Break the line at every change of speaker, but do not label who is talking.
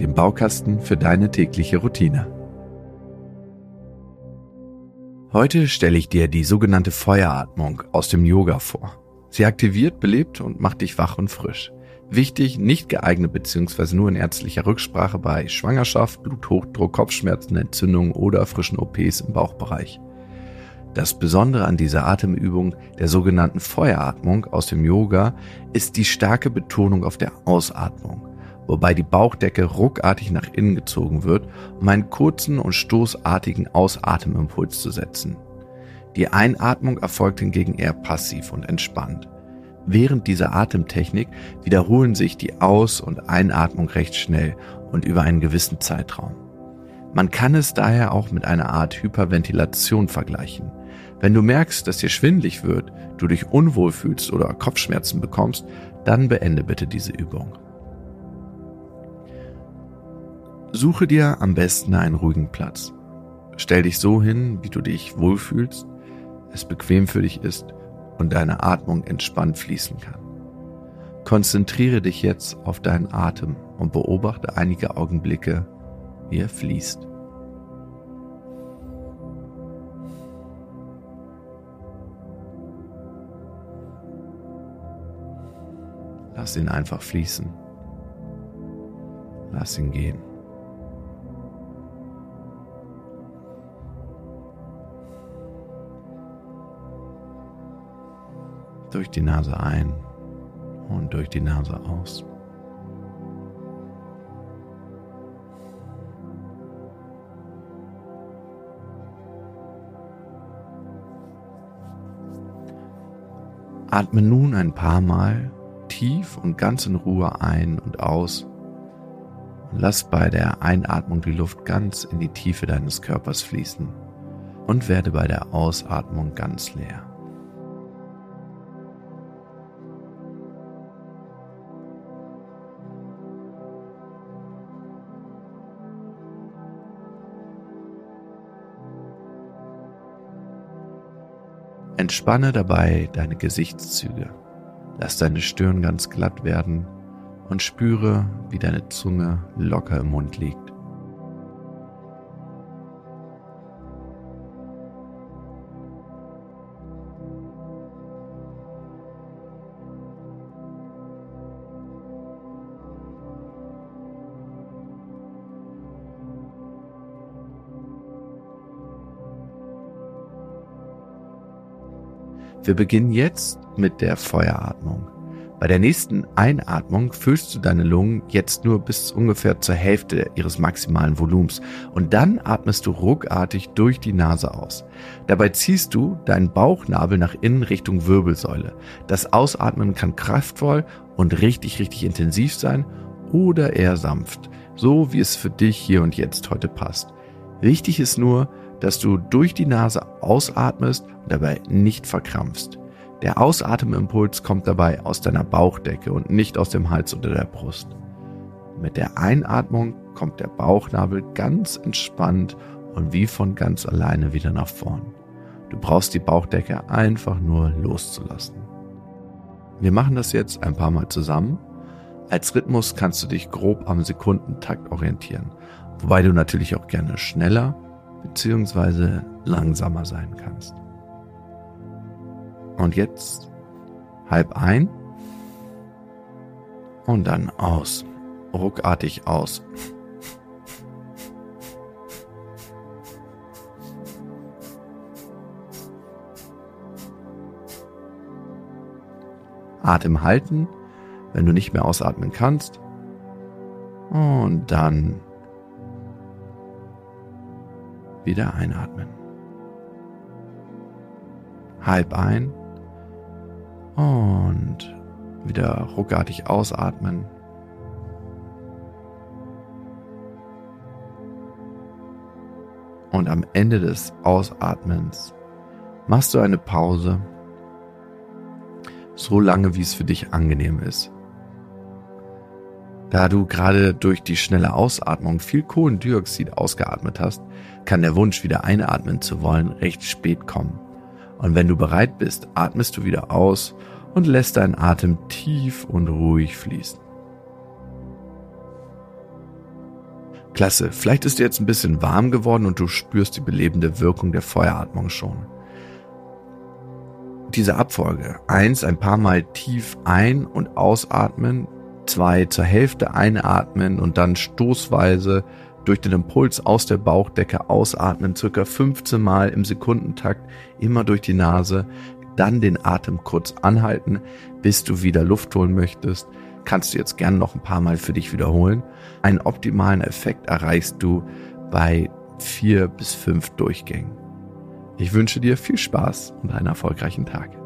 dem Baukasten für deine tägliche Routine. Heute stelle ich dir die sogenannte Feueratmung aus dem Yoga vor. Sie aktiviert, belebt und macht dich wach und frisch. Wichtig, nicht geeignet bzw. nur in ärztlicher Rücksprache bei Schwangerschaft, Bluthochdruck, Kopfschmerzen, Entzündungen oder frischen OPs im Bauchbereich. Das Besondere an dieser Atemübung, der sogenannten Feueratmung aus dem Yoga, ist die starke Betonung auf der Ausatmung wobei die Bauchdecke ruckartig nach innen gezogen wird, um einen kurzen und stoßartigen Ausatemimpuls zu setzen. Die Einatmung erfolgt hingegen eher passiv und entspannt. Während dieser Atemtechnik wiederholen sich die Aus- und Einatmung recht schnell und über einen gewissen Zeitraum. Man kann es daher auch mit einer Art Hyperventilation vergleichen. Wenn du merkst, dass dir schwindlig wird, du dich unwohl fühlst oder Kopfschmerzen bekommst, dann beende bitte diese Übung. Suche dir am besten einen ruhigen Platz. Stell dich so hin, wie du dich wohlfühlst, es bequem für dich ist und deine Atmung entspannt fließen kann. Konzentriere dich jetzt auf deinen Atem und beobachte einige Augenblicke, wie er fließt. Lass ihn einfach fließen. Lass ihn gehen. Durch die Nase ein und durch die Nase aus. Atme nun ein paar Mal tief und ganz in Ruhe ein und aus. Lass bei der Einatmung die Luft ganz in die Tiefe deines Körpers fließen und werde bei der Ausatmung ganz leer. Entspanne dabei deine Gesichtszüge. Lass deine Stirn ganz glatt werden und spüre, wie deine Zunge locker im Mund liegt. Wir beginnen jetzt mit der Feueratmung. Bei der nächsten Einatmung füllst du deine Lungen jetzt nur bis ungefähr zur Hälfte ihres maximalen Volumens und dann atmest du ruckartig durch die Nase aus. Dabei ziehst du deinen Bauchnabel nach innen Richtung Wirbelsäule. Das Ausatmen kann kraftvoll und richtig, richtig intensiv sein oder eher sanft, so wie es für dich hier und jetzt heute passt. Wichtig ist nur, dass du durch die Nase ausatmest und dabei nicht verkrampfst. Der Ausatemimpuls kommt dabei aus deiner Bauchdecke und nicht aus dem Hals oder der Brust. Mit der Einatmung kommt der Bauchnabel ganz entspannt und wie von ganz alleine wieder nach vorn. Du brauchst die Bauchdecke einfach nur loszulassen. Wir machen das jetzt ein paar Mal zusammen. Als Rhythmus kannst du dich grob am Sekundentakt orientieren, wobei du natürlich auch gerne schneller bzw. langsamer sein kannst. Und jetzt halb ein und dann aus, ruckartig aus. Atem halten, wenn du nicht mehr ausatmen kannst. Und dann wieder einatmen. Halb ein und wieder ruckartig ausatmen. Und am Ende des Ausatmens machst du eine Pause, so lange wie es für dich angenehm ist. Da du gerade durch die schnelle Ausatmung viel Kohlendioxid ausgeatmet hast, kann der Wunsch, wieder einatmen zu wollen, recht spät kommen. Und wenn du bereit bist, atmest du wieder aus und lässt deinen Atem tief und ruhig fließen. Klasse, vielleicht ist dir jetzt ein bisschen warm geworden und du spürst die belebende Wirkung der Feueratmung schon. Diese Abfolge. Eins, ein paar Mal tief ein- und ausatmen. Zwei, zur Hälfte einatmen und dann stoßweise durch den Impuls aus der Bauchdecke ausatmen, circa 15 Mal im Sekundentakt, immer durch die Nase, dann den Atem kurz anhalten, bis du wieder Luft holen möchtest. Kannst du jetzt gerne noch ein paar Mal für dich wiederholen. Einen optimalen Effekt erreichst du bei vier bis fünf Durchgängen. Ich wünsche dir viel Spaß und einen erfolgreichen Tag.